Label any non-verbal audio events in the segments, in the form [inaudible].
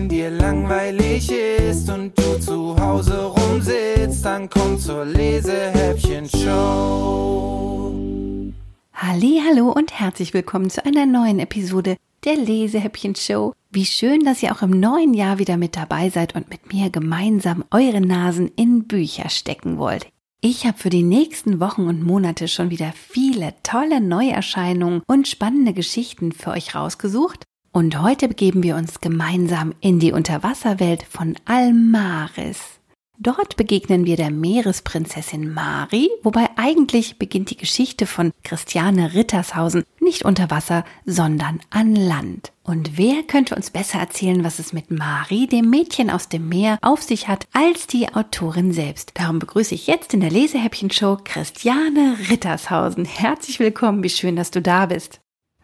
Wenn dir langweilig ist und du zu Hause rumsitzt, dann komm zur Lesehäppchen-Show. Hallo und herzlich willkommen zu einer neuen Episode der Lesehäppchen-Show. Wie schön, dass ihr auch im neuen Jahr wieder mit dabei seid und mit mir gemeinsam eure Nasen in Bücher stecken wollt. Ich habe für die nächsten Wochen und Monate schon wieder viele tolle Neuerscheinungen und spannende Geschichten für euch rausgesucht. Und heute begeben wir uns gemeinsam in die Unterwasserwelt von Almaris. Dort begegnen wir der Meeresprinzessin Mari, wobei eigentlich beginnt die Geschichte von Christiane Rittershausen nicht unter Wasser, sondern an Land. Und wer könnte uns besser erzählen, was es mit Mari, dem Mädchen aus dem Meer, auf sich hat, als die Autorin selbst? Darum begrüße ich jetzt in der Lesehäppchen-Show Christiane Rittershausen. Herzlich willkommen, wie schön, dass du da bist.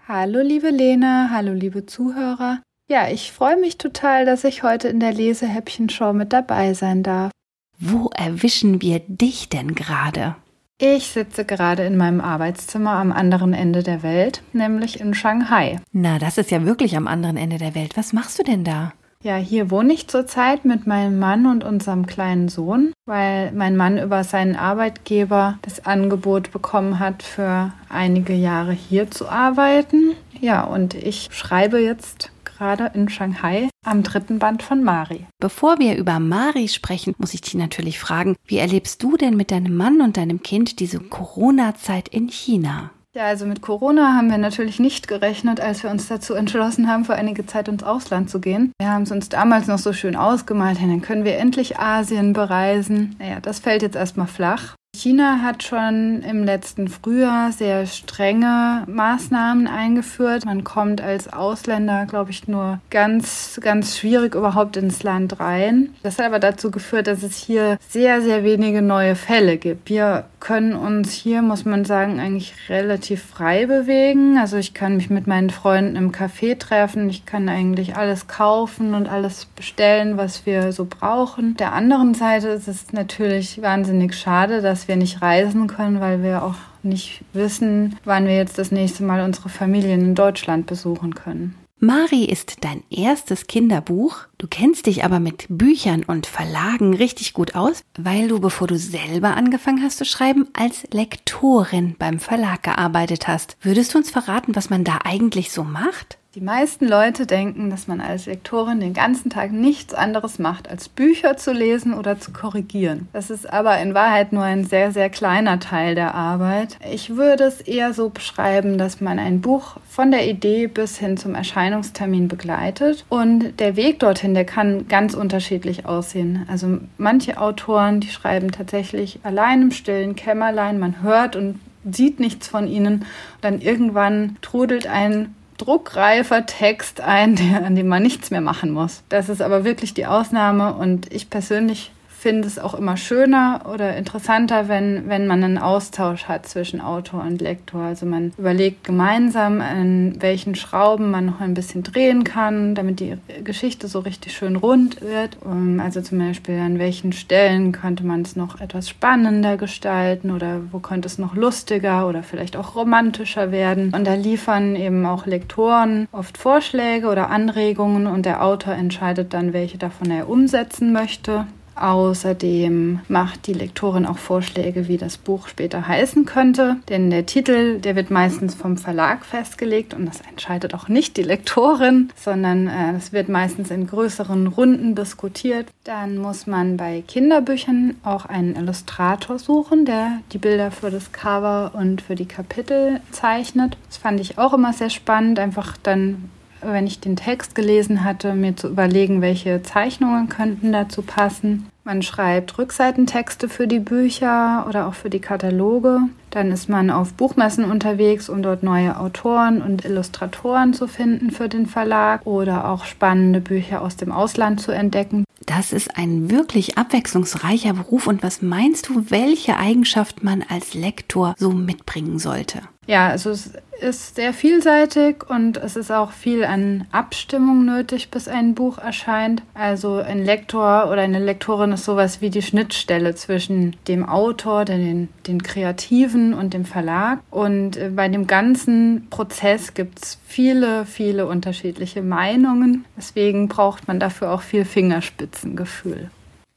Hallo liebe Lena, hallo liebe Zuhörer. Ja, ich freue mich total, dass ich heute in der Lesehäppchen-Show mit dabei sein darf. Wo erwischen wir dich denn gerade? Ich sitze gerade in meinem Arbeitszimmer am anderen Ende der Welt, nämlich in Shanghai. Na, das ist ja wirklich am anderen Ende der Welt. Was machst du denn da? Ja, hier wohne ich zurzeit mit meinem Mann und unserem kleinen Sohn, weil mein Mann über seinen Arbeitgeber das Angebot bekommen hat, für einige Jahre hier zu arbeiten. Ja, und ich schreibe jetzt gerade in Shanghai am dritten Band von Mari. Bevor wir über Mari sprechen, muss ich dich natürlich fragen, wie erlebst du denn mit deinem Mann und deinem Kind diese Corona-Zeit in China? Ja, also mit Corona haben wir natürlich nicht gerechnet, als wir uns dazu entschlossen haben, für einige Zeit ins Ausland zu gehen. Wir haben es uns damals noch so schön ausgemalt, dann können wir endlich Asien bereisen. Naja, das fällt jetzt erstmal flach. China hat schon im letzten Frühjahr sehr strenge Maßnahmen eingeführt. Man kommt als Ausländer, glaube ich, nur ganz, ganz schwierig überhaupt ins Land rein. Das hat aber dazu geführt, dass es hier sehr, sehr wenige neue Fälle gibt. Wir können uns hier, muss man sagen, eigentlich relativ frei bewegen. Also ich kann mich mit meinen Freunden im Café treffen. Ich kann eigentlich alles kaufen und alles bestellen, was wir so brauchen. Der anderen Seite ist es natürlich wahnsinnig schade, dass wir nicht reisen können, weil wir auch nicht wissen, wann wir jetzt das nächste Mal unsere Familien in Deutschland besuchen können. Mari ist dein erstes Kinderbuch. Du kennst dich aber mit Büchern und Verlagen richtig gut aus, weil du, bevor du selber angefangen hast zu schreiben, als Lektorin beim Verlag gearbeitet hast. Würdest du uns verraten, was man da eigentlich so macht? Die meisten Leute denken, dass man als Lektorin den ganzen Tag nichts anderes macht, als Bücher zu lesen oder zu korrigieren. Das ist aber in Wahrheit nur ein sehr, sehr kleiner Teil der Arbeit. Ich würde es eher so beschreiben, dass man ein Buch von der Idee bis hin zum Erscheinungstermin begleitet. Und der Weg dorthin, der kann ganz unterschiedlich aussehen. Also manche Autoren, die schreiben tatsächlich allein im stillen Kämmerlein. Man hört und sieht nichts von ihnen. Dann irgendwann trudelt ein druckreifer Text ein, an dem man nichts mehr machen muss. Das ist aber wirklich die Ausnahme und ich persönlich finde es auch immer schöner oder interessanter, wenn, wenn man einen Austausch hat zwischen Autor und Lektor. Also man überlegt gemeinsam, an welchen Schrauben man noch ein bisschen drehen kann, damit die Geschichte so richtig schön rund wird. Also zum Beispiel an welchen Stellen könnte man es noch etwas spannender gestalten oder wo könnte es noch lustiger oder vielleicht auch romantischer werden. Und da liefern eben auch Lektoren oft Vorschläge oder Anregungen und der Autor entscheidet dann, welche davon er umsetzen möchte. Außerdem macht die Lektorin auch Vorschläge, wie das Buch später heißen könnte. Denn der Titel, der wird meistens vom Verlag festgelegt und das entscheidet auch nicht die Lektorin, sondern äh, es wird meistens in größeren Runden diskutiert. Dann muss man bei Kinderbüchern auch einen Illustrator suchen, der die Bilder für das Cover und für die Kapitel zeichnet. Das fand ich auch immer sehr spannend, einfach dann wenn ich den Text gelesen hatte, mir zu überlegen, welche Zeichnungen könnten dazu passen. Man schreibt Rückseitentexte für die Bücher oder auch für die Kataloge. Dann ist man auf Buchmessen unterwegs, um dort neue Autoren und Illustratoren zu finden für den Verlag oder auch spannende Bücher aus dem Ausland zu entdecken. Das ist ein wirklich abwechslungsreicher Beruf. Und was meinst du, welche Eigenschaft man als Lektor so mitbringen sollte? Ja, also es ist sehr vielseitig und es ist auch viel an Abstimmung nötig, bis ein Buch erscheint. Also ein Lektor oder eine Lektorin ist sowas wie die Schnittstelle zwischen dem Autor, den, den Kreativen und dem Verlag. Und äh, bei dem ganzen Prozess gibt es viele, viele unterschiedliche Meinungen. Deswegen braucht man dafür auch viel Fingerspitzengefühl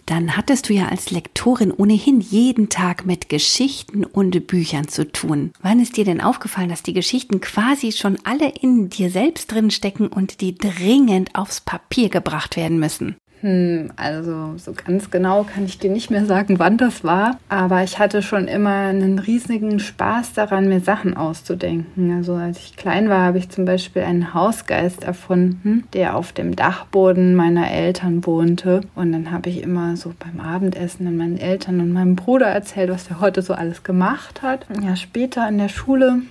dann hattest du ja als Lektorin ohnehin jeden Tag mit Geschichten und Büchern zu tun. Wann ist dir denn aufgefallen, dass die Geschichten quasi schon alle in dir selbst drin stecken und die dringend aufs Papier gebracht werden müssen? Hm, also so ganz genau kann ich dir nicht mehr sagen, wann das war, aber ich hatte schon immer einen riesigen Spaß daran, mir Sachen auszudenken. Also als ich klein war, habe ich zum Beispiel einen Hausgeist erfunden, der auf dem Dachboden meiner Eltern wohnte. Und dann habe ich immer so beim Abendessen an meinen Eltern und meinem Bruder erzählt, was der heute so alles gemacht hat. Ja, später in der Schule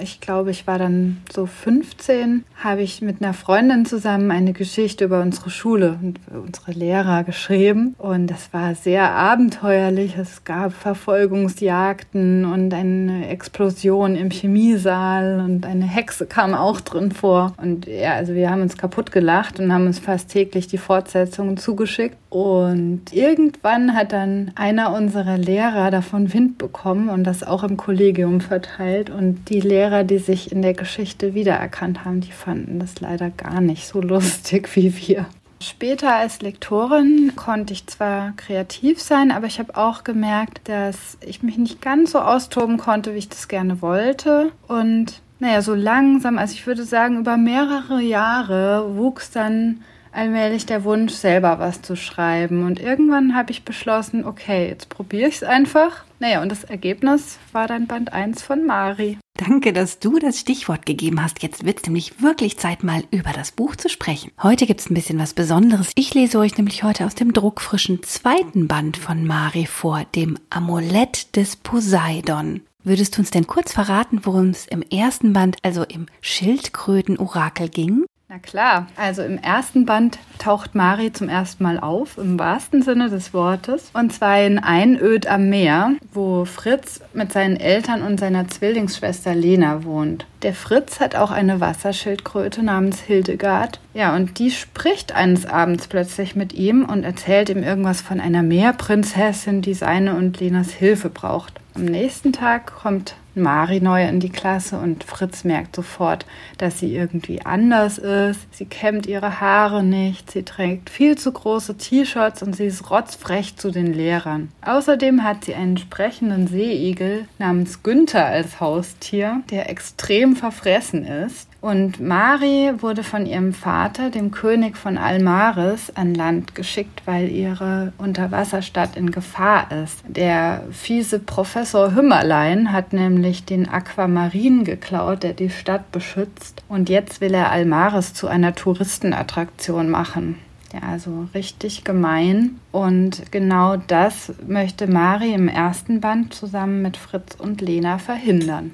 ich glaube, ich war dann so 15, habe ich mit einer Freundin zusammen eine Geschichte über unsere Schule und unsere Lehrer geschrieben. Und das war sehr abenteuerlich. Es gab Verfolgungsjagden und eine Explosion im Chemiesaal und eine Hexe kam auch drin vor. Und ja, also wir haben uns kaputt gelacht und haben uns fast täglich die Fortsetzungen zugeschickt. Und irgendwann hat dann einer unserer Lehrer davon Wind bekommen und das auch im Kollegium verteilt. Und die Lehrer, die sich in der Geschichte wiedererkannt haben, die fanden das leider gar nicht so lustig [laughs] wie wir. Später als Lektorin konnte ich zwar kreativ sein, aber ich habe auch gemerkt, dass ich mich nicht ganz so austoben konnte, wie ich das gerne wollte. Und naja, so langsam, also ich würde sagen, über mehrere Jahre wuchs dann allmählich der Wunsch, selber was zu schreiben. Und irgendwann habe ich beschlossen, okay, jetzt probiere ich es einfach. Naja, und das Ergebnis war dann Band 1 von Mari. Danke, dass du das Stichwort gegeben hast. Jetzt wird es nämlich wirklich Zeit, mal über das Buch zu sprechen. Heute gibt es ein bisschen was Besonderes. Ich lese euch nämlich heute aus dem druckfrischen zweiten Band von Mari vor, dem Amulett des Poseidon. Würdest du uns denn kurz verraten, worum es im ersten Band, also im Schildkröten-Orakel ging? Na klar, also im ersten Band taucht Mari zum ersten Mal auf, im wahrsten Sinne des Wortes, und zwar in Einöd am Meer, wo Fritz mit seinen Eltern und seiner Zwillingsschwester Lena wohnt. Der Fritz hat auch eine Wasserschildkröte namens Hildegard. Ja, und die spricht eines Abends plötzlich mit ihm und erzählt ihm irgendwas von einer Meerprinzessin, die seine und Lenas Hilfe braucht. Am nächsten Tag kommt Mari neu in die Klasse und Fritz merkt sofort, dass sie irgendwie anders ist. Sie kämmt ihre Haare nicht, sie trägt viel zu große T-Shirts und sie ist rotzfrech zu den Lehrern. Außerdem hat sie einen sprechenden Seeigel namens Günther als Haustier, der extrem verfressen ist und Mari wurde von ihrem Vater, dem König von Almaris, an Land geschickt, weil ihre Unterwasserstadt in Gefahr ist. Der fiese Professor Hümmerlein hat nämlich den Aquamarin geklaut, der die Stadt beschützt. Und jetzt will er Almaris zu einer Touristenattraktion machen. Ja, also richtig gemein. Und genau das möchte Mari im ersten Band zusammen mit Fritz und Lena verhindern.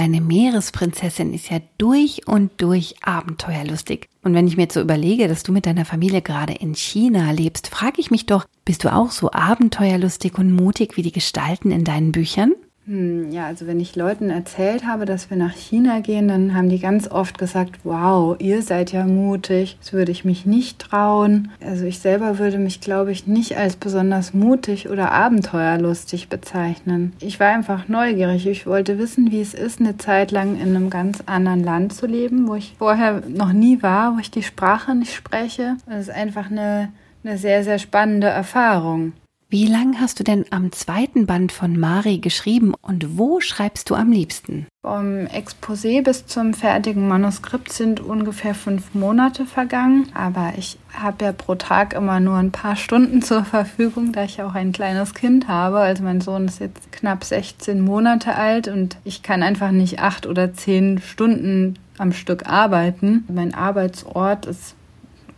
Deine Meeresprinzessin ist ja durch und durch abenteuerlustig. Und wenn ich mir jetzt so überlege, dass du mit deiner Familie gerade in China lebst, frage ich mich doch, bist du auch so abenteuerlustig und mutig wie die Gestalten in deinen Büchern? Hm, ja, also wenn ich Leuten erzählt habe, dass wir nach China gehen, dann haben die ganz oft gesagt, wow, ihr seid ja mutig, das würde ich mich nicht trauen. Also ich selber würde mich, glaube ich, nicht als besonders mutig oder abenteuerlustig bezeichnen. Ich war einfach neugierig. Ich wollte wissen, wie es ist, eine Zeit lang in einem ganz anderen Land zu leben, wo ich vorher noch nie war, wo ich die Sprache nicht spreche. Das ist einfach eine, eine sehr, sehr spannende Erfahrung. Wie lang hast du denn am zweiten Band von Mari geschrieben und wo schreibst du am liebsten? Vom Exposé bis zum fertigen Manuskript sind ungefähr fünf Monate vergangen, aber ich habe ja pro Tag immer nur ein paar Stunden [laughs] zur Verfügung, da ich auch ein kleines Kind habe. Also mein Sohn ist jetzt knapp 16 Monate alt und ich kann einfach nicht acht oder zehn Stunden am Stück arbeiten. Mein Arbeitsort ist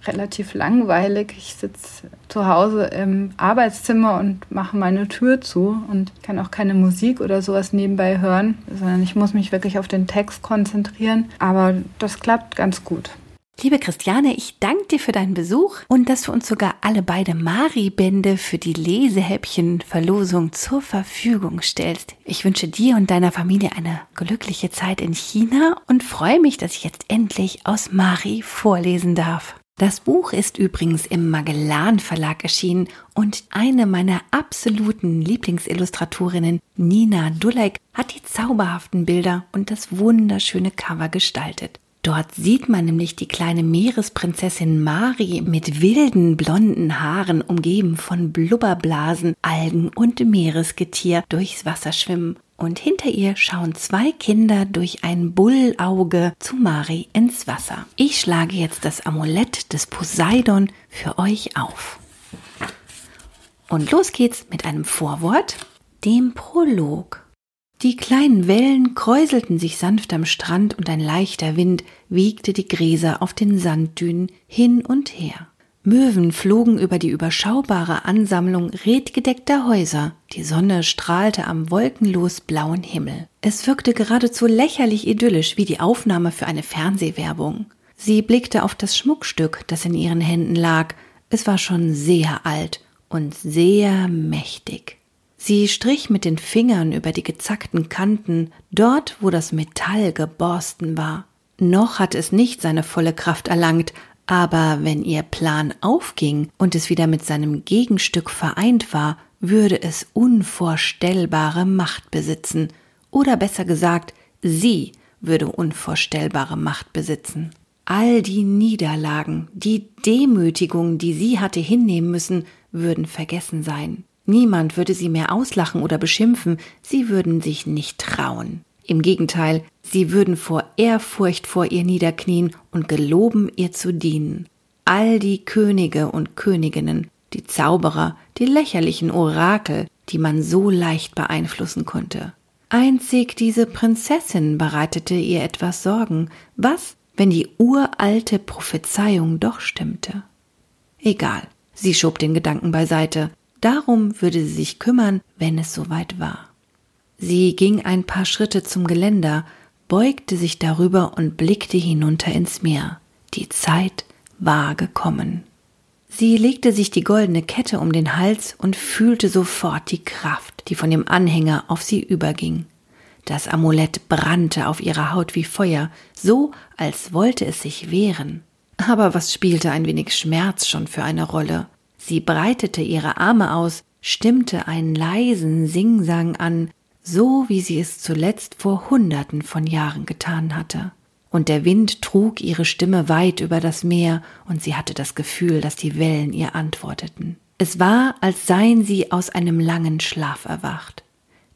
relativ langweilig. Ich sitze zu Hause im Arbeitszimmer und mache meine Tür zu und kann auch keine Musik oder sowas nebenbei hören, sondern ich muss mich wirklich auf den Text konzentrieren. Aber das klappt ganz gut. Liebe Christiane, ich danke dir für deinen Besuch und dass du uns sogar alle beide Mari-Bände für die Lesehäppchen-Verlosung zur Verfügung stellst. Ich wünsche dir und deiner Familie eine glückliche Zeit in China und freue mich, dass ich jetzt endlich aus Mari vorlesen darf. Das Buch ist übrigens im Magellan Verlag erschienen und eine meiner absoluten Lieblingsillustratorinnen, Nina Dulek, hat die zauberhaften Bilder und das wunderschöne Cover gestaltet. Dort sieht man nämlich die kleine Meeresprinzessin Mari mit wilden blonden Haaren umgeben von Blubberblasen, Algen und Meeresgetier durchs Wasser schwimmen und hinter ihr schauen zwei Kinder durch ein Bullauge zu Mari ins Wasser. Ich schlage jetzt das Amulett des Poseidon für euch auf. Und los geht's mit einem Vorwort, dem Prolog. Die kleinen Wellen kräuselten sich sanft am Strand und ein leichter Wind wiegte die Gräser auf den Sanddünen hin und her. Möwen flogen über die überschaubare Ansammlung redgedeckter Häuser. Die Sonne strahlte am wolkenlos blauen Himmel. Es wirkte geradezu lächerlich idyllisch wie die Aufnahme für eine Fernsehwerbung. Sie blickte auf das Schmuckstück, das in ihren Händen lag. Es war schon sehr alt und sehr mächtig. Sie strich mit den Fingern über die gezackten Kanten, dort, wo das Metall geborsten war. Noch hatte es nicht seine volle Kraft erlangt, aber wenn ihr Plan aufging und es wieder mit seinem Gegenstück vereint war, würde es unvorstellbare Macht besitzen, oder besser gesagt, sie würde unvorstellbare Macht besitzen. All die Niederlagen, die Demütigung, die sie hatte hinnehmen müssen, würden vergessen sein. Niemand würde sie mehr auslachen oder beschimpfen, sie würden sich nicht trauen. Im Gegenteil, sie würden vor Ehrfurcht vor ihr niederknien und geloben, ihr zu dienen. All die Könige und Königinnen, die Zauberer, die lächerlichen Orakel, die man so leicht beeinflussen konnte. Einzig diese Prinzessin bereitete ihr etwas Sorgen. Was, wenn die uralte Prophezeiung doch stimmte? Egal, sie schob den Gedanken beiseite. Darum würde sie sich kümmern, wenn es soweit war. Sie ging ein paar Schritte zum Geländer, beugte sich darüber und blickte hinunter ins Meer. Die Zeit war gekommen. Sie legte sich die goldene Kette um den Hals und fühlte sofort die Kraft, die von dem Anhänger auf sie überging. Das Amulett brannte auf ihrer Haut wie Feuer, so als wollte es sich wehren. Aber was spielte ein wenig Schmerz schon für eine Rolle? Sie breitete ihre Arme aus, stimmte einen leisen Singsang an, so wie sie es zuletzt vor Hunderten von Jahren getan hatte. Und der Wind trug ihre Stimme weit über das Meer, und sie hatte das Gefühl, dass die Wellen ihr antworteten. Es war, als seien sie aus einem langen Schlaf erwacht.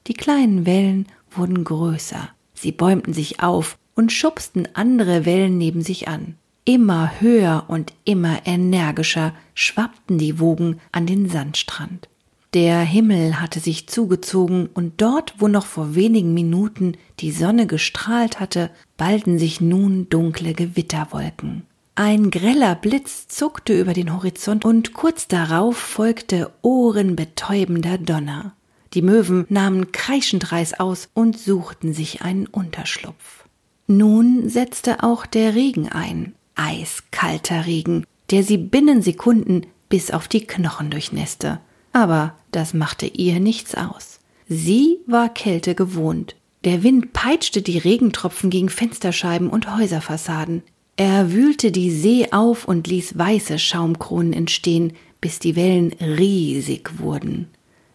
Die kleinen Wellen wurden größer, sie bäumten sich auf und schubsten andere Wellen neben sich an. Immer höher und immer energischer schwappten die Wogen an den Sandstrand. Der Himmel hatte sich zugezogen, und dort, wo noch vor wenigen Minuten die Sonne gestrahlt hatte, ballten sich nun dunkle Gewitterwolken. Ein greller Blitz zuckte über den Horizont, und kurz darauf folgte ohrenbetäubender Donner. Die Möwen nahmen kreischend Reis aus und suchten sich einen Unterschlupf. Nun setzte auch der Regen ein, eiskalter Regen, der sie binnen Sekunden bis auf die Knochen durchnässte. Aber das machte ihr nichts aus. Sie war Kälte gewohnt. Der Wind peitschte die Regentropfen gegen Fensterscheiben und Häuserfassaden. Er wühlte die See auf und ließ weiße Schaumkronen entstehen, bis die Wellen riesig wurden.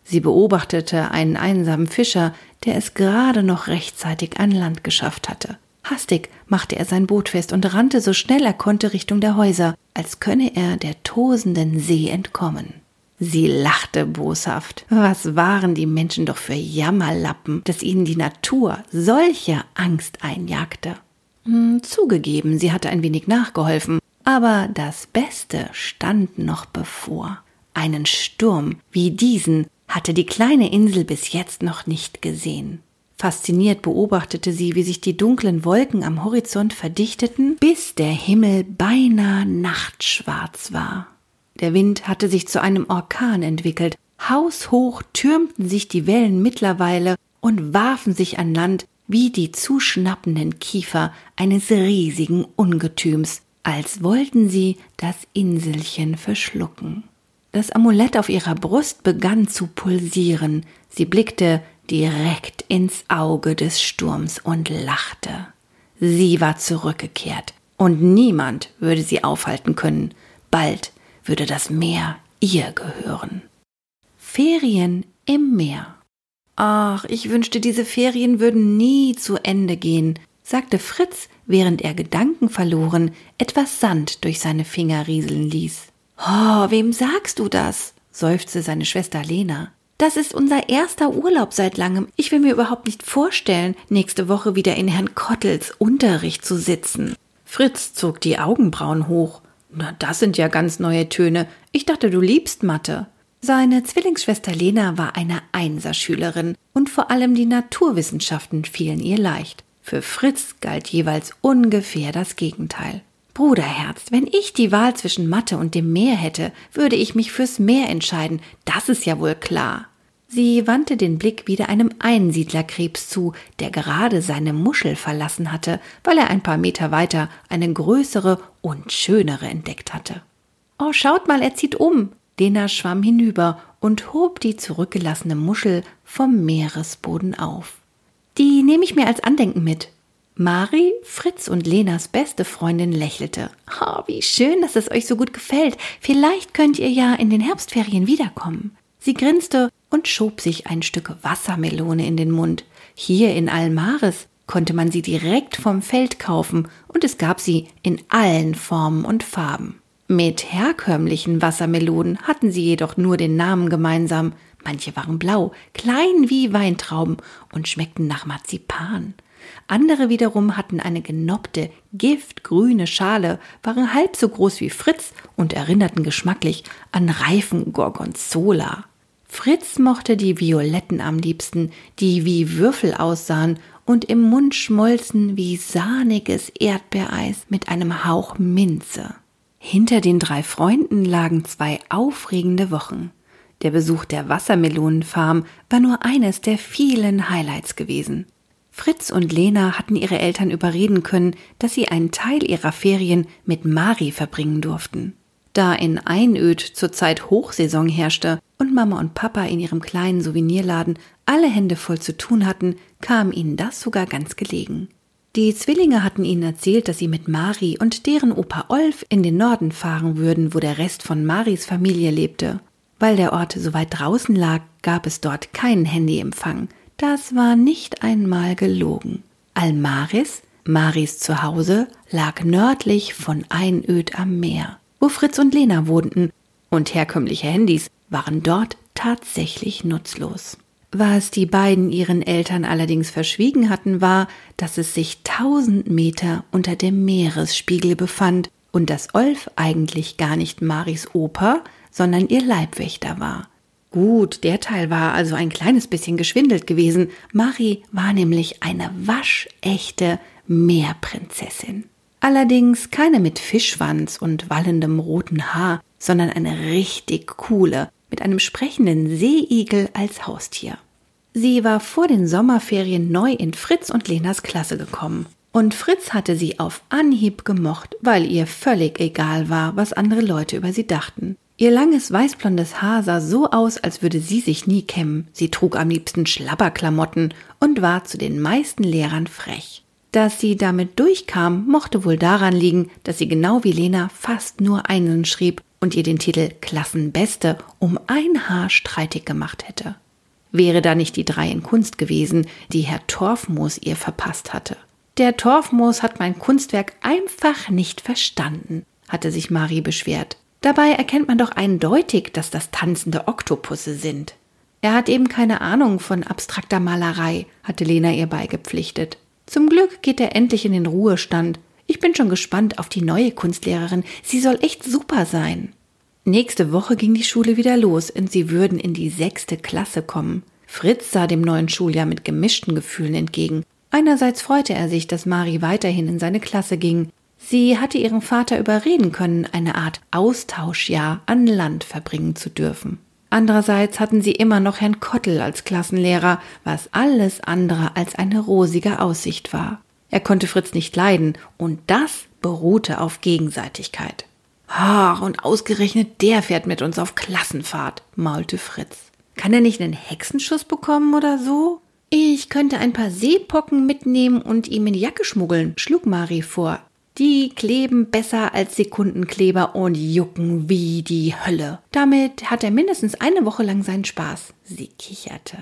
Sie beobachtete einen einsamen Fischer, der es gerade noch rechtzeitig an Land geschafft hatte. Hastig machte er sein Boot fest und rannte so schnell er konnte Richtung der Häuser, als könne er der tosenden See entkommen. Sie lachte boshaft. Was waren die Menschen doch für Jammerlappen, dass ihnen die Natur solche Angst einjagte. Hm, zugegeben, sie hatte ein wenig nachgeholfen, aber das Beste stand noch bevor. Einen Sturm wie diesen hatte die kleine Insel bis jetzt noch nicht gesehen. Fasziniert beobachtete sie, wie sich die dunklen Wolken am Horizont verdichteten, bis der Himmel beinahe nachtschwarz war. Der Wind hatte sich zu einem Orkan entwickelt. Haushoch türmten sich die Wellen mittlerweile und warfen sich an Land wie die zuschnappenden Kiefer eines riesigen Ungetüms. als wollten sie das Inselchen verschlucken. Das Amulett auf ihrer Brust begann zu pulsieren. Sie blickte direkt ins Auge des Sturms und lachte. Sie war zurückgekehrt, und niemand würde sie aufhalten können. Bald würde das Meer ihr gehören. Ferien im Meer. Ach, ich wünschte, diese Ferien würden nie zu Ende gehen, sagte Fritz, während er gedankenverloren etwas Sand durch seine Finger rieseln ließ. Oh, wem sagst du das? seufzte seine Schwester Lena. Das ist unser erster Urlaub seit langem. Ich will mir überhaupt nicht vorstellen, nächste Woche wieder in Herrn Kottels Unterricht zu sitzen. Fritz zog die Augenbrauen hoch. Na, das sind ja ganz neue Töne. Ich dachte, du liebst Mathe. Seine Zwillingsschwester Lena war eine Einserschülerin und vor allem die Naturwissenschaften fielen ihr leicht. Für Fritz galt jeweils ungefähr das Gegenteil. Bruderherz, wenn ich die Wahl zwischen Mathe und dem Meer hätte, würde ich mich fürs Meer entscheiden, das ist ja wohl klar. Sie wandte den Blick wieder einem Einsiedlerkrebs zu, der gerade seine Muschel verlassen hatte, weil er ein paar Meter weiter eine größere und schönere entdeckt hatte. Oh, schaut mal, er zieht um. Lena schwamm hinüber und hob die zurückgelassene Muschel vom Meeresboden auf. Die nehme ich mir als Andenken mit. Mari, Fritz und Lenas beste Freundin lächelte. Oh, wie schön, dass es euch so gut gefällt. Vielleicht könnt ihr ja in den Herbstferien wiederkommen. Sie grinste und schob sich ein Stück Wassermelone in den Mund. Hier in Almaris konnte man sie direkt vom Feld kaufen und es gab sie in allen Formen und Farben. Mit herkömmlichen Wassermelonen hatten sie jedoch nur den Namen gemeinsam. Manche waren blau, klein wie Weintrauben und schmeckten nach Marzipan. Andere wiederum hatten eine genoppte, giftgrüne Schale, waren halb so groß wie Fritz und erinnerten geschmacklich an reifen Gorgonzola. Fritz mochte die violetten am liebsten, die wie Würfel aussahen und im Mund schmolzen wie sahniges Erdbeereis mit einem Hauch Minze. Hinter den drei Freunden lagen zwei aufregende Wochen. Der Besuch der Wassermelonenfarm war nur eines der vielen Highlights gewesen. Fritz und Lena hatten ihre Eltern überreden können, dass sie einen Teil ihrer Ferien mit Mari verbringen durften. Da in Einöd zurzeit Hochsaison herrschte und Mama und Papa in ihrem kleinen Souvenirladen alle Hände voll zu tun hatten, kam ihnen das sogar ganz gelegen. Die Zwillinge hatten ihnen erzählt, dass sie mit Mari und deren Opa Olf in den Norden fahren würden, wo der Rest von Maris Familie lebte. Weil der Ort so weit draußen lag, gab es dort keinen Handyempfang. Das war nicht einmal gelogen. Almaris, Maris Zuhause, lag nördlich von Einöd am Meer, wo Fritz und Lena wohnten, und herkömmliche Handys waren dort tatsächlich nutzlos. Was die beiden ihren Eltern allerdings verschwiegen hatten, war, dass es sich tausend Meter unter dem Meeresspiegel befand und dass Olf eigentlich gar nicht Maris Opa, sondern ihr Leibwächter war. Gut, der Teil war also ein kleines bisschen geschwindelt gewesen. Mari war nämlich eine waschechte Meerprinzessin. Allerdings keine mit Fischschwanz und wallendem roten Haar, sondern eine richtig coole, mit einem sprechenden Seeigel als Haustier. Sie war vor den Sommerferien neu in Fritz und Lenas Klasse gekommen. Und Fritz hatte sie auf Anhieb gemocht, weil ihr völlig egal war, was andere Leute über sie dachten. Ihr langes weißblondes Haar sah so aus, als würde sie sich nie kämmen. Sie trug am liebsten Schlabberklamotten und war zu den meisten Lehrern frech. Dass sie damit durchkam, mochte wohl daran liegen, dass sie genau wie Lena fast nur einen schrieb und ihr den Titel Klassenbeste um ein Haar streitig gemacht hätte. Wäre da nicht die drei in Kunst gewesen, die Herr Torfmoos ihr verpasst hatte. Der Torfmoos hat mein Kunstwerk einfach nicht verstanden, hatte sich Marie beschwert. Dabei erkennt man doch eindeutig, dass das tanzende Oktopusse sind. Er hat eben keine Ahnung von abstrakter Malerei, hatte Lena ihr beigepflichtet. Zum Glück geht er endlich in den Ruhestand ich bin schon gespannt auf die neue Kunstlehrerin. Sie soll echt super sein. Nächste Woche ging die Schule wieder los und sie würden in die sechste Klasse kommen. Fritz sah dem neuen Schuljahr mit gemischten Gefühlen entgegen. Einerseits freute er sich, dass Mari weiterhin in seine Klasse ging. Sie hatte ihren Vater überreden können, eine Art Austauschjahr an Land verbringen zu dürfen. Andererseits hatten sie immer noch Herrn Kottel als Klassenlehrer, was alles andere als eine rosige Aussicht war. Er konnte Fritz nicht leiden, und das beruhte auf Gegenseitigkeit. Ach, und ausgerechnet der fährt mit uns auf Klassenfahrt, maulte Fritz. Kann er nicht einen Hexenschuss bekommen oder so? Ich könnte ein paar Seepocken mitnehmen und ihm in die Jacke schmuggeln, schlug Mari vor. Die kleben besser als Sekundenkleber und jucken wie die Hölle. Damit hat er mindestens eine Woche lang seinen Spaß. Sie kicherte.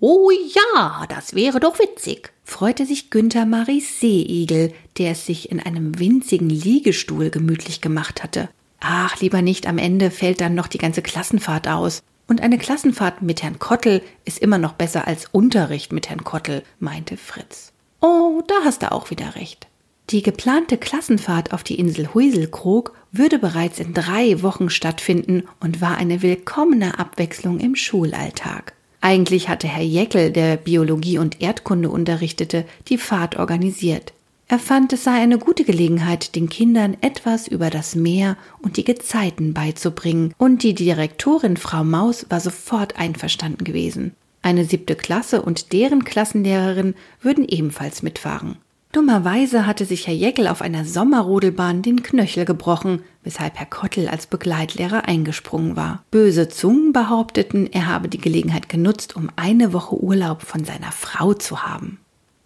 Oh ja, das wäre doch witzig, freute sich Günther Maries Seeigel, der es sich in einem winzigen Liegestuhl gemütlich gemacht hatte. Ach, lieber nicht, am Ende fällt dann noch die ganze Klassenfahrt aus. Und eine Klassenfahrt mit Herrn Kottel ist immer noch besser als Unterricht mit Herrn Kottel, meinte Fritz. Oh, da hast du auch wieder recht. Die geplante Klassenfahrt auf die Insel Huiselkrog würde bereits in drei Wochen stattfinden und war eine willkommene Abwechslung im Schulalltag. Eigentlich hatte Herr Jeckel, der Biologie und Erdkunde unterrichtete, die Fahrt organisiert. Er fand, es sei eine gute Gelegenheit, den Kindern etwas über das Meer und die Gezeiten beizubringen, und die Direktorin Frau Maus war sofort einverstanden gewesen. Eine siebte Klasse und deren Klassenlehrerin würden ebenfalls mitfahren. Dummerweise hatte sich Herr Jeckel auf einer Sommerrodelbahn den Knöchel gebrochen, weshalb Herr Kottel als Begleitlehrer eingesprungen war. Böse Zungen behaupteten, er habe die Gelegenheit genutzt, um eine Woche Urlaub von seiner Frau zu haben.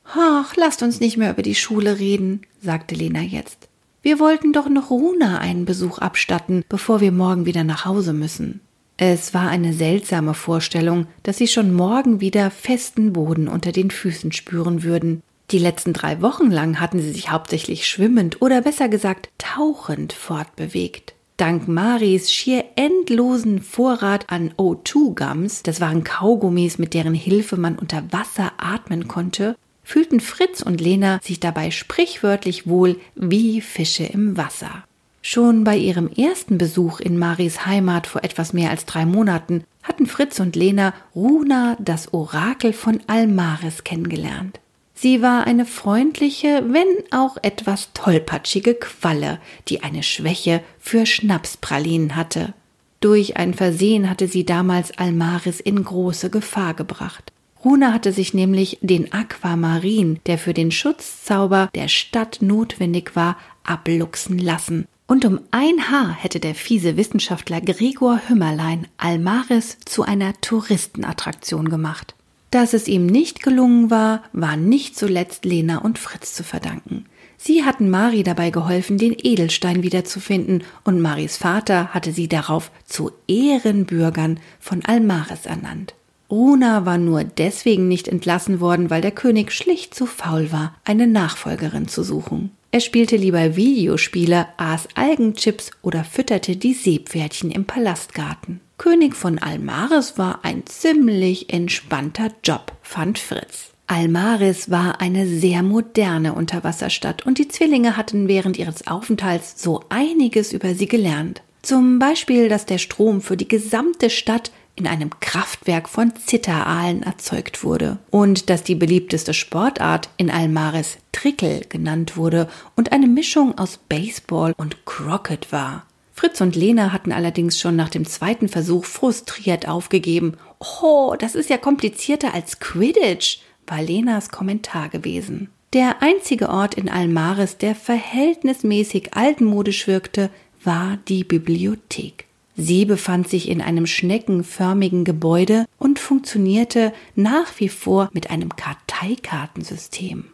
Ach, lasst uns nicht mehr über die Schule reden, sagte Lena jetzt. Wir wollten doch noch Runa einen Besuch abstatten, bevor wir morgen wieder nach Hause müssen. Es war eine seltsame Vorstellung, dass sie schon morgen wieder festen Boden unter den Füßen spüren würden. Die letzten drei Wochen lang hatten sie sich hauptsächlich schwimmend oder besser gesagt tauchend fortbewegt. Dank Maris schier endlosen Vorrat an O2-Gums, das waren Kaugummis, mit deren Hilfe man unter Wasser atmen konnte, fühlten Fritz und Lena sich dabei sprichwörtlich wohl wie Fische im Wasser. Schon bei ihrem ersten Besuch in Maris Heimat vor etwas mehr als drei Monaten hatten Fritz und Lena Runa, das Orakel von Almaris, kennengelernt. Sie war eine freundliche, wenn auch etwas tollpatschige Qualle, die eine Schwäche für Schnapspralinen hatte. Durch ein Versehen hatte sie damals Almaris in große Gefahr gebracht. Runa hatte sich nämlich den Aquamarin, der für den Schutzzauber der Stadt notwendig war, abluchsen lassen. Und um ein Haar hätte der fiese Wissenschaftler Gregor Hümmerlein Almaris zu einer Touristenattraktion gemacht. Dass es ihm nicht gelungen war, war nicht zuletzt Lena und Fritz zu verdanken. Sie hatten Mari dabei geholfen, den Edelstein wiederzufinden, und Maris Vater hatte sie darauf zu Ehrenbürgern von Almaris ernannt. Runa war nur deswegen nicht entlassen worden, weil der König schlicht zu faul war, eine Nachfolgerin zu suchen. Er spielte lieber Videospiele, aß Algenchips oder fütterte die Seepferdchen im Palastgarten. König von Almaris war ein ziemlich entspannter Job, fand Fritz. Almaris war eine sehr moderne Unterwasserstadt und die Zwillinge hatten während ihres Aufenthalts so einiges über sie gelernt. Zum Beispiel, dass der Strom für die gesamte Stadt in einem Kraftwerk von Zitteraalen erzeugt wurde und dass die beliebteste Sportart in Almaris Trickel genannt wurde und eine Mischung aus Baseball und Crockett war. Fritz und Lena hatten allerdings schon nach dem zweiten Versuch frustriert aufgegeben. Oh, das ist ja komplizierter als Quidditch, war Lenas Kommentar gewesen. Der einzige Ort in Almaris, der verhältnismäßig altmodisch wirkte, war die Bibliothek. Sie befand sich in einem schneckenförmigen Gebäude und funktionierte nach wie vor mit einem Karteikartensystem.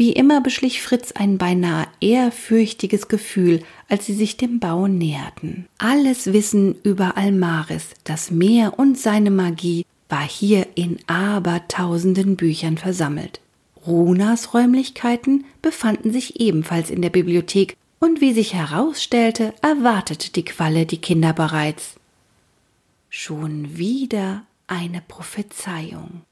Wie immer beschlich Fritz ein beinahe ehrfürchtiges Gefühl, als sie sich dem Bau näherten. Alles Wissen über Almaris, das Meer und seine Magie war hier in abertausenden Büchern versammelt. Runas Räumlichkeiten befanden sich ebenfalls in der Bibliothek, und wie sich herausstellte, erwartete die Qualle die Kinder bereits. Schon wieder eine Prophezeiung.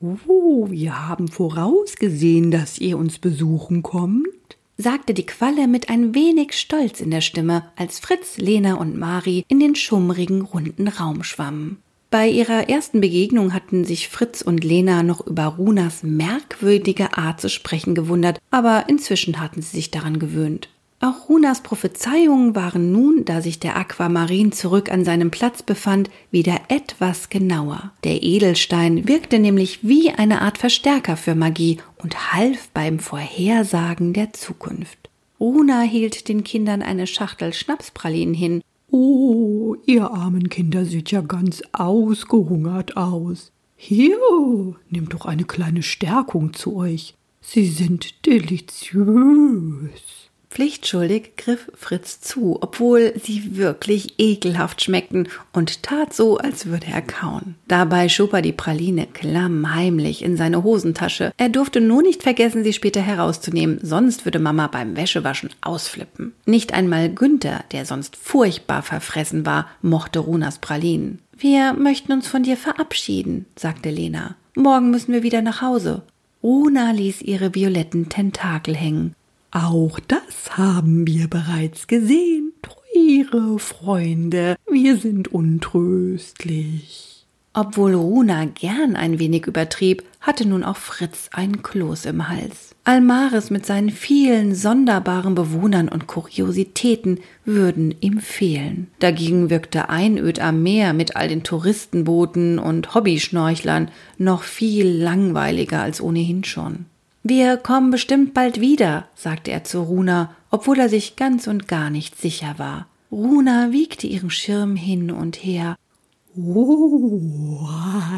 Oh, wir haben vorausgesehen, dass ihr uns besuchen kommt, sagte die Qualle mit ein wenig Stolz in der Stimme, als Fritz, Lena und Mari in den schummrigen, runden Raum schwammen. Bei ihrer ersten Begegnung hatten sich Fritz und Lena noch über Runas merkwürdige Art zu sprechen gewundert, aber inzwischen hatten sie sich daran gewöhnt. Auch Runas Prophezeiungen waren nun, da sich der Aquamarin zurück an seinem Platz befand, wieder etwas genauer. Der Edelstein wirkte nämlich wie eine Art Verstärker für Magie und half beim Vorhersagen der Zukunft. Runa hielt den Kindern eine Schachtel Schnapspralinen hin. Oh, ihr armen Kinder seht ja ganz ausgehungert aus. Hier, nehmt doch eine kleine Stärkung zu euch. Sie sind deliziös. Pflichtschuldig griff Fritz zu, obwohl sie wirklich ekelhaft schmeckten und tat so, als würde er kauen. Dabei schob er die Praline klammheimlich in seine Hosentasche. Er durfte nur nicht vergessen, sie später herauszunehmen, sonst würde Mama beim Wäschewaschen ausflippen. Nicht einmal Günther, der sonst furchtbar verfressen war, mochte Runas Pralinen. Wir möchten uns von dir verabschieden, sagte Lena. Morgen müssen wir wieder nach Hause. Runa ließ ihre violetten Tentakel hängen. Auch das haben wir bereits gesehen, teure Freunde, wir sind untröstlich. Obwohl Runa gern ein wenig übertrieb, hatte nun auch Fritz ein Kloß im Hals. Almaris mit seinen vielen sonderbaren Bewohnern und Kuriositäten würden ihm fehlen. Dagegen wirkte Einöd am Meer mit all den Touristenbooten und Hobbyschnorchlern noch viel langweiliger als ohnehin schon. Wir kommen bestimmt bald wieder, sagte er zu Runa, obwohl er sich ganz und gar nicht sicher war. Runa wiegte ihren Schirm hin und her. Oh,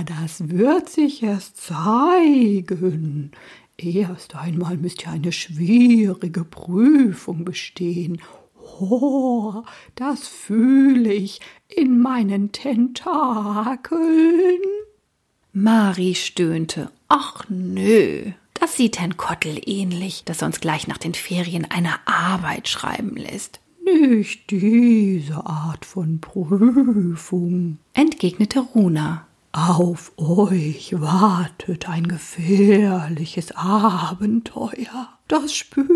das wird sich erst zeigen. Erst einmal müsst ihr eine schwierige Prüfung bestehen. Oh, das fühle ich in meinen Tentakeln. Mari stöhnte. Ach nö, das sieht Herrn Kottel ähnlich, dass er uns gleich nach den Ferien eine Arbeit schreiben lässt. Nicht diese Art von Prüfung, entgegnete Runa. Auf euch wartet ein gefährliches Abenteuer. Das spüren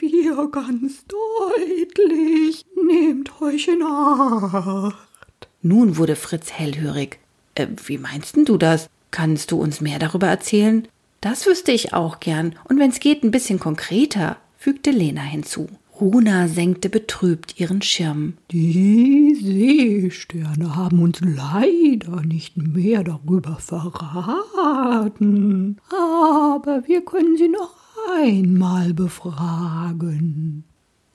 wir ganz deutlich. Nehmt euch in Acht. Nun wurde Fritz hellhörig. Äh, wie meinst du das? Kannst du uns mehr darüber erzählen? Das wüsste ich auch gern. Und wenn's geht, ein bisschen konkreter, fügte Lena hinzu. Runa senkte betrübt ihren Schirm. Die Seesterne haben uns leider nicht mehr darüber verraten. Aber wir können sie noch einmal befragen.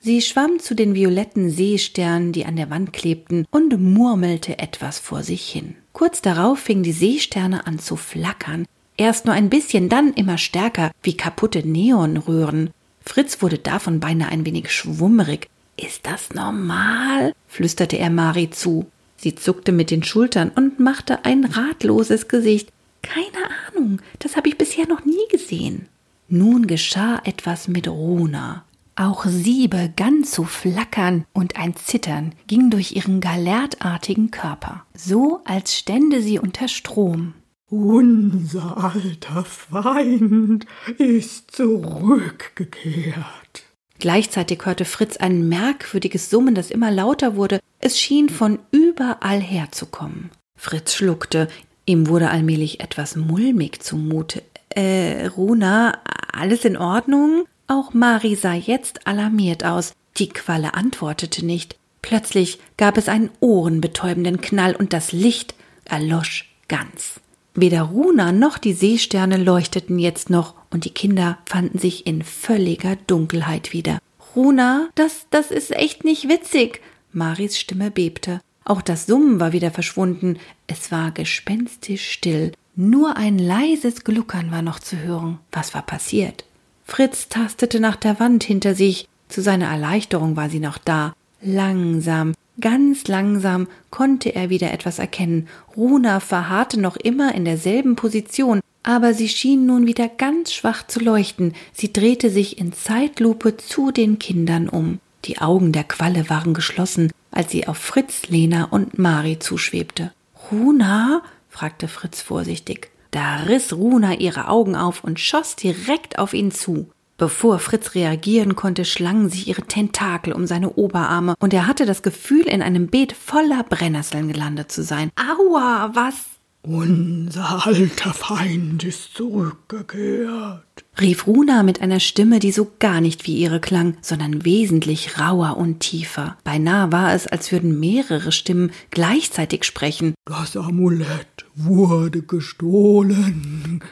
Sie schwamm zu den violetten Seesternen, die an der Wand klebten, und murmelte etwas vor sich hin. Kurz darauf fingen die Seesterne an zu flackern, Erst nur ein bisschen, dann immer stärker, wie kaputte Neonröhren. Fritz wurde davon beinahe ein wenig schwummerig. Ist das normal? flüsterte er Mari zu. Sie zuckte mit den Schultern und machte ein ratloses Gesicht. Keine Ahnung, das habe ich bisher noch nie gesehen. Nun geschah etwas mit Rona. Auch sie begann zu flackern und ein Zittern ging durch ihren galertartigen Körper, so als stände sie unter Strom. Unser alter Feind ist zurückgekehrt. Gleichzeitig hörte Fritz ein merkwürdiges Summen, das immer lauter wurde. Es schien von überall herzukommen. Fritz schluckte. Ihm wurde allmählich etwas mulmig zumute. Äh, Runa, alles in Ordnung? Auch Mari sah jetzt alarmiert aus. Die Qualle antwortete nicht. Plötzlich gab es einen ohrenbetäubenden Knall und das Licht erlosch ganz. Weder Runa noch die Seesterne leuchteten jetzt noch und die Kinder fanden sich in völliger Dunkelheit wieder. Runa, das, das ist echt nicht witzig. Maris Stimme bebte. Auch das Summen war wieder verschwunden. Es war gespenstisch still. Nur ein leises Gluckern war noch zu hören. Was war passiert? Fritz tastete nach der Wand hinter sich. Zu seiner Erleichterung war sie noch da. Langsam, Ganz langsam konnte er wieder etwas erkennen. Runa verharrte noch immer in derselben Position, aber sie schien nun wieder ganz schwach zu leuchten. Sie drehte sich in Zeitlupe zu den Kindern um. Die Augen der Qualle waren geschlossen, als sie auf Fritz, Lena und Mari zuschwebte. Runa? fragte Fritz vorsichtig. Da riss Runa ihre Augen auf und schoss direkt auf ihn zu. Bevor Fritz reagieren konnte, schlangen sich ihre Tentakel um seine Oberarme und er hatte das Gefühl, in einem Beet voller Brennnesseln gelandet zu sein. Aua, was? Unser alter Feind ist zurückgekehrt, rief Runa mit einer Stimme, die so gar nicht wie ihre klang, sondern wesentlich rauer und tiefer. Beinahe war es, als würden mehrere Stimmen gleichzeitig sprechen. Das Amulett wurde gestohlen.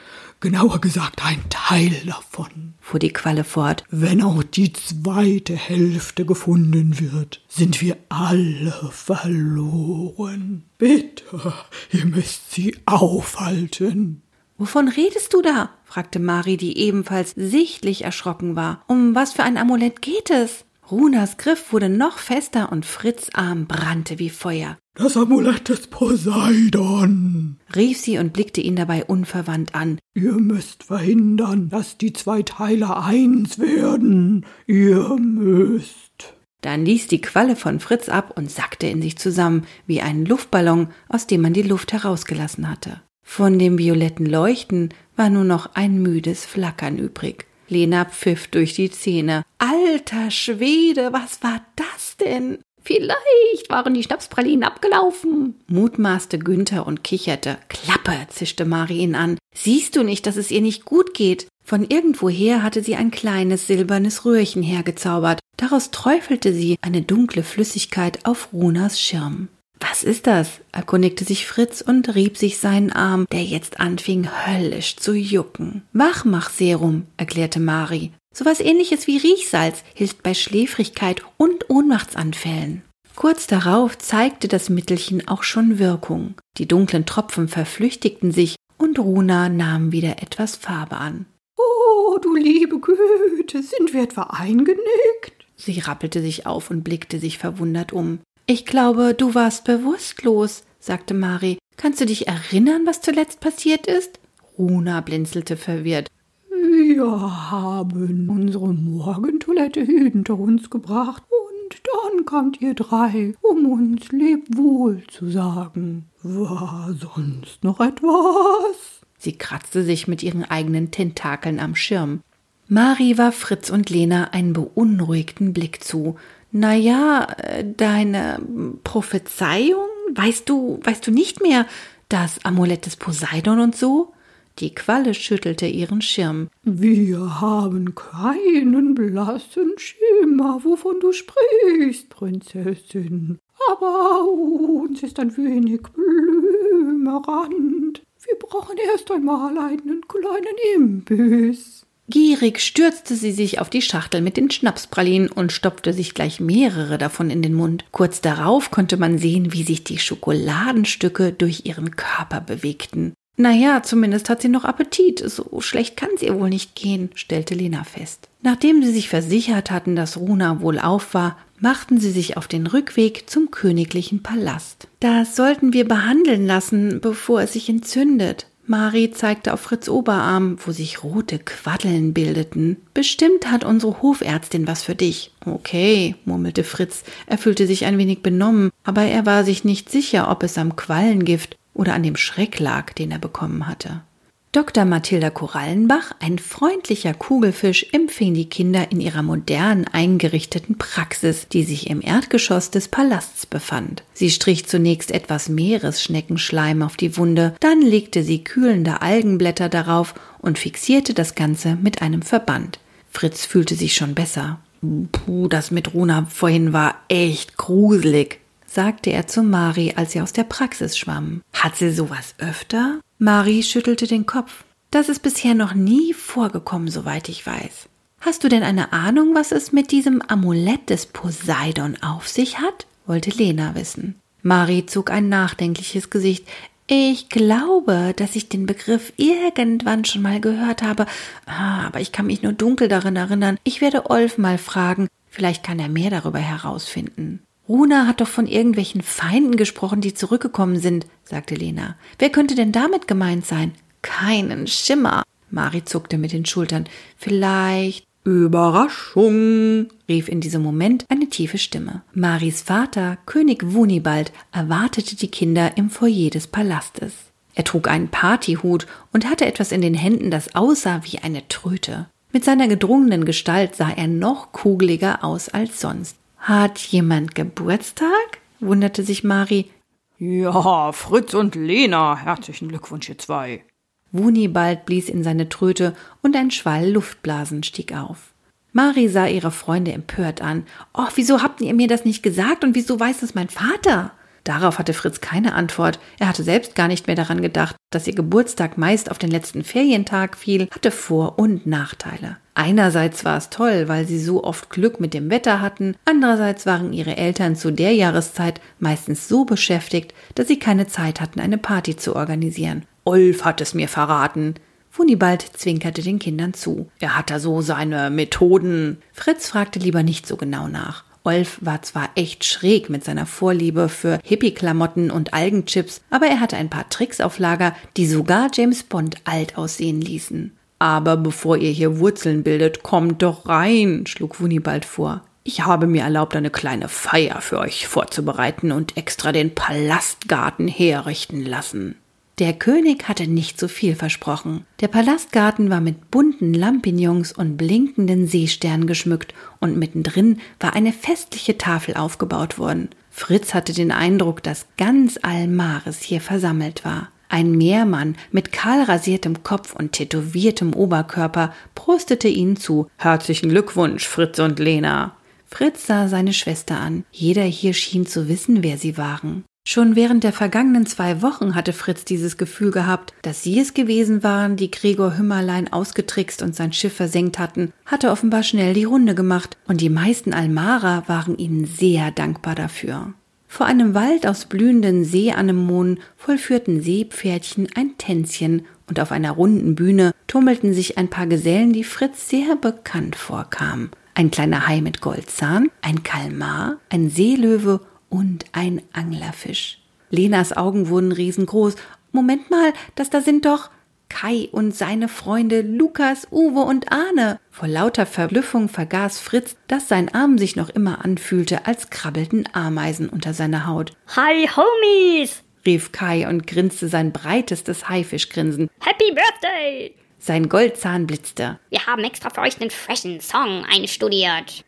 Genauer gesagt ein Teil davon, fuhr die Qualle fort. Wenn auch die zweite Hälfte gefunden wird, sind wir alle verloren. Bitte, ihr müsst sie aufhalten. Wovon redest du da? fragte Mari, die ebenfalls sichtlich erschrocken war. Um was für ein Amulett geht es? Runas Griff wurde noch fester und Fritz Arm brannte wie Feuer. Das Amulett des Poseidon, rief sie und blickte ihn dabei unverwandt an. Ihr müsst verhindern, dass die zwei Teile eins werden. Ihr müsst. Dann ließ die Qualle von Fritz ab und sackte in sich zusammen, wie ein Luftballon, aus dem man die Luft herausgelassen hatte. Von dem violetten Leuchten war nur noch ein müdes Flackern übrig. Lena pfiff durch die Zähne. Alter Schwede, was war das denn? Vielleicht waren die Schnapspralinen abgelaufen, mutmaßte Günther und kicherte. Klappe, zischte Mari ihn an. Siehst du nicht, dass es ihr nicht gut geht? Von irgendwoher hatte sie ein kleines silbernes Röhrchen hergezaubert. Daraus träufelte sie eine dunkle Flüssigkeit auf Runas Schirm. Was ist das? erkundigte sich Fritz und rieb sich seinen Arm, der jetzt anfing höllisch zu jucken. Wachmachserum, erklärte Mari. So was ähnliches wie Riechsalz hilft bei Schläfrigkeit und Ohnmachtsanfällen. Kurz darauf zeigte das Mittelchen auch schon Wirkung. Die dunklen Tropfen verflüchtigten sich und Runa nahm wieder etwas Farbe an. Oh, du liebe Güte, sind wir etwa eingenickt? Sie rappelte sich auf und blickte sich verwundert um. Ich glaube, du warst bewusstlos, sagte Mari. Kannst du dich erinnern, was zuletzt passiert ist? Runa blinzelte verwirrt. Wir haben unsere Morgentoilette hinter uns gebracht und dann kamt ihr drei, um uns Lebwohl zu sagen. War sonst noch etwas? Sie kratzte sich mit ihren eigenen Tentakeln am Schirm. Mari warf Fritz und Lena einen beunruhigten Blick zu. Na ja, äh, deine Prophezeiung? Weißt du, weißt du nicht mehr das Amulett des Poseidon und so? Die Qualle schüttelte ihren Schirm. Wir haben keinen blassen Schimmer, wovon du sprichst, Prinzessin. Aber uns ist ein wenig blümerant. Wir brauchen erst einmal einen kleinen Imbiss. Gierig stürzte sie sich auf die Schachtel mit den Schnapspralinen und stopfte sich gleich mehrere davon in den Mund. Kurz darauf konnte man sehen, wie sich die Schokoladenstücke durch ihren Körper bewegten. Naja, zumindest hat sie noch Appetit. So schlecht kann es ihr wohl nicht gehen, stellte Lena fest. Nachdem sie sich versichert hatten, dass Runa wohlauf war, machten sie sich auf den Rückweg zum königlichen Palast. Das sollten wir behandeln lassen, bevor es sich entzündet, Mari zeigte auf Fritz Oberarm, wo sich rote Quaddeln bildeten. Bestimmt hat unsere Hofärztin was für dich. Okay, murmelte Fritz. Er fühlte sich ein wenig benommen, aber er war sich nicht sicher, ob es am Quallengift oder an dem Schreck lag, den er bekommen hatte. Dr. Mathilda Korallenbach, ein freundlicher Kugelfisch, empfing die Kinder in ihrer modern eingerichteten Praxis, die sich im Erdgeschoss des Palasts befand. Sie strich zunächst etwas Meeresschneckenschleim auf die Wunde, dann legte sie kühlende Algenblätter darauf und fixierte das Ganze mit einem Verband. Fritz fühlte sich schon besser. Puh, das mit Runa vorhin war echt gruselig, sagte er zu Mari, als sie aus der Praxis schwamm. Hat sie sowas öfter? Marie schüttelte den Kopf. Das ist bisher noch nie vorgekommen, soweit ich weiß. Hast du denn eine Ahnung, was es mit diesem Amulett des Poseidon auf sich hat? wollte Lena wissen. Marie zog ein nachdenkliches Gesicht. Ich glaube, dass ich den Begriff irgendwann schon mal gehört habe, ah, aber ich kann mich nur dunkel daran erinnern. Ich werde Olf mal fragen, vielleicht kann er mehr darüber herausfinden. Runa hat doch von irgendwelchen Feinden gesprochen, die zurückgekommen sind, sagte Lena. Wer könnte denn damit gemeint sein? Keinen Schimmer. Mari zuckte mit den Schultern. Vielleicht. Überraschung, rief in diesem Moment eine tiefe Stimme. Maris Vater, König Wunibald, erwartete die Kinder im Foyer des Palastes. Er trug einen Partyhut und hatte etwas in den Händen, das aussah wie eine Tröte. Mit seiner gedrungenen Gestalt sah er noch kugeliger aus als sonst. Hat jemand Geburtstag? wunderte sich Mari. Ja, Fritz und Lena, herzlichen Glückwunsch, ihr zwei. Wunibald blies in seine Tröte und ein Schwall Luftblasen stieg auf. Mari sah ihre Freunde empört an. Oh, wieso habt ihr mir das nicht gesagt und wieso weiß es mein Vater? Darauf hatte Fritz keine Antwort. Er hatte selbst gar nicht mehr daran gedacht, dass ihr Geburtstag meist auf den letzten Ferientag fiel, hatte Vor- und Nachteile. Einerseits war es toll, weil sie so oft Glück mit dem Wetter hatten, andererseits waren ihre Eltern zu der Jahreszeit meistens so beschäftigt, dass sie keine Zeit hatten, eine Party zu organisieren. Olf hat es mir verraten. Funibald zwinkerte den Kindern zu. Er hat da so seine Methoden. Fritz fragte lieber nicht so genau nach. Olf war zwar echt schräg mit seiner Vorliebe für Hippie-Klamotten und Algenchips, aber er hatte ein paar Tricks auf Lager, die sogar James Bond alt aussehen ließen. Aber bevor ihr hier Wurzeln bildet, kommt doch rein, schlug Wunibald vor. Ich habe mir erlaubt, eine kleine Feier für euch vorzubereiten und extra den Palastgarten herrichten lassen. Der König hatte nicht so viel versprochen. Der Palastgarten war mit bunten Lampignons und blinkenden Seesternen geschmückt und mittendrin war eine festliche Tafel aufgebaut worden. Fritz hatte den Eindruck, dass ganz Almaris hier versammelt war. Ein Meermann mit kahlrasiertem Kopf und tätowiertem Oberkörper prostete ihnen zu. Herzlichen Glückwunsch, Fritz und Lena. Fritz sah seine Schwester an. Jeder hier schien zu wissen, wer sie waren. Schon während der vergangenen zwei Wochen hatte Fritz dieses Gefühl gehabt, dass sie es gewesen waren, die Gregor Hümmerlein ausgetrickst und sein Schiff versenkt hatten, hatte offenbar schnell die Runde gemacht, und die meisten Almarer waren ihnen sehr dankbar dafür. Vor einem Wald aus blühenden Seeanemonen vollführten Seepferdchen ein Tänzchen, und auf einer runden Bühne tummelten sich ein paar Gesellen, die Fritz sehr bekannt vorkamen. Ein kleiner Hai mit Goldzahn, ein Kalmar, ein Seelöwe und ein Anglerfisch. Lenas Augen wurden riesengroß. Moment mal, das da sind doch Kai und seine Freunde Lukas, Uwe und Arne. Vor lauter Verblüffung vergaß Fritz, dass sein Arm sich noch immer anfühlte, als krabbelten Ameisen unter seiner Haut. Hi, Homies! rief Kai und grinste sein breitestes Haifischgrinsen. Happy Birthday! Sein Goldzahn blitzte. Wir haben extra für euch einen freshen Song einstudiert.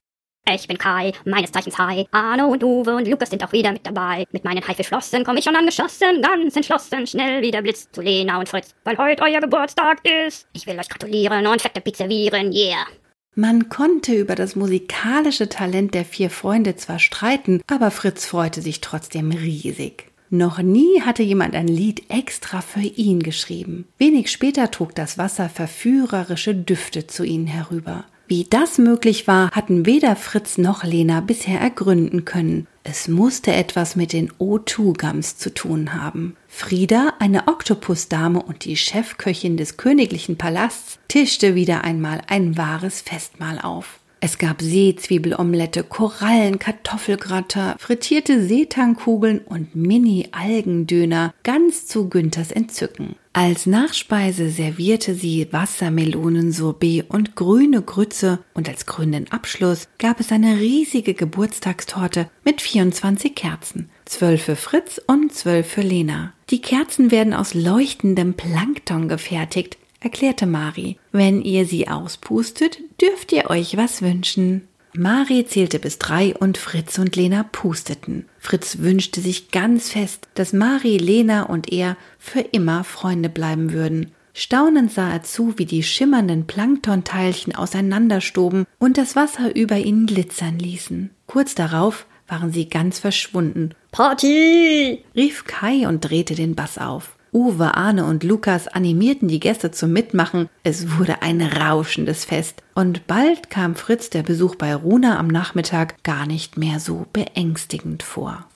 Ich bin Kai, meines Zeichens Hai. Arno und Uwe und Lukas sind auch wieder mit dabei. Mit meinen Haifischflossen komme ich schon angeschossen, ganz entschlossen, schnell wie der Blitz zu Lena und Fritz, weil heute euer Geburtstag ist. Ich will euch gratulieren und fette Pizzavieren, yeah. Man konnte über das musikalische Talent der vier Freunde zwar streiten, aber Fritz freute sich trotzdem riesig. Noch nie hatte jemand ein Lied extra für ihn geschrieben. Wenig später trug das Wasser verführerische Düfte zu ihnen herüber. Wie das möglich war, hatten weder Fritz noch Lena bisher ergründen können. Es musste etwas mit den O2-Gums zu tun haben. Frieda, eine Oktopusdame und die Chefköchin des königlichen Palasts, tischte wieder einmal ein wahres Festmahl auf. Es gab Seezwiebelomelette, Korallen, Kartoffelgratter, frittierte Seetangkugeln und Mini-Algendöner, ganz zu Günthers Entzücken. Als Nachspeise servierte sie Wassermelonensorbet und grüne Grütze und als grünen Abschluss gab es eine riesige Geburtstagstorte mit 24 Kerzen. Zwölf für Fritz und zwölf für Lena. Die Kerzen werden aus leuchtendem Plankton gefertigt, erklärte Mari. Wenn ihr sie auspustet, dürft ihr euch was wünschen. Mari zählte bis drei und Fritz und Lena pusteten. Fritz wünschte sich ganz fest, dass Mari, Lena und er für immer Freunde bleiben würden. Staunend sah er zu, wie die schimmernden Planktonteilchen auseinanderstoben und das Wasser über ihnen glitzern ließen. Kurz darauf waren sie ganz verschwunden. Party! rief Kai und drehte den Bass auf. Uwe, Arne und Lukas animierten die Gäste zum Mitmachen. Es wurde ein rauschendes Fest. Und bald kam Fritz der Besuch bei Runa am Nachmittag gar nicht mehr so beängstigend vor.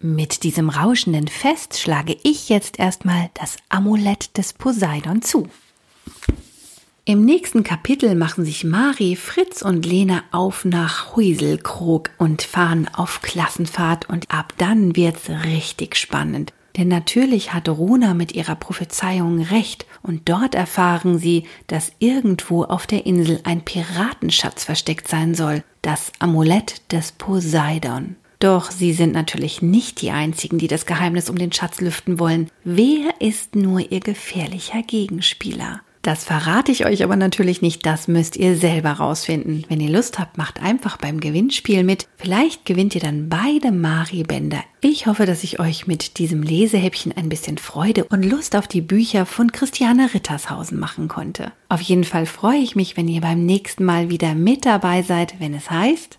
Mit diesem rauschenden Fest schlage ich jetzt erstmal das Amulett des Poseidon zu. Im nächsten Kapitel machen sich Mari, Fritz und Lena auf nach Huiselkrog und fahren auf Klassenfahrt und ab dann wird's richtig spannend. Denn natürlich hat Runa mit ihrer Prophezeiung recht und dort erfahren sie, dass irgendwo auf der Insel ein Piratenschatz versteckt sein soll, das Amulett des Poseidon. Doch sie sind natürlich nicht die einzigen, die das Geheimnis um den Schatz lüften wollen. Wer ist nur ihr gefährlicher Gegenspieler? Das verrate ich euch aber natürlich nicht, das müsst ihr selber rausfinden. Wenn ihr Lust habt, macht einfach beim Gewinnspiel mit. Vielleicht gewinnt ihr dann beide Mari-Bänder. Ich hoffe, dass ich euch mit diesem Lesehäppchen ein bisschen Freude und Lust auf die Bücher von Christiane Rittershausen machen konnte. Auf jeden Fall freue ich mich, wenn ihr beim nächsten Mal wieder mit dabei seid, wenn es heißt.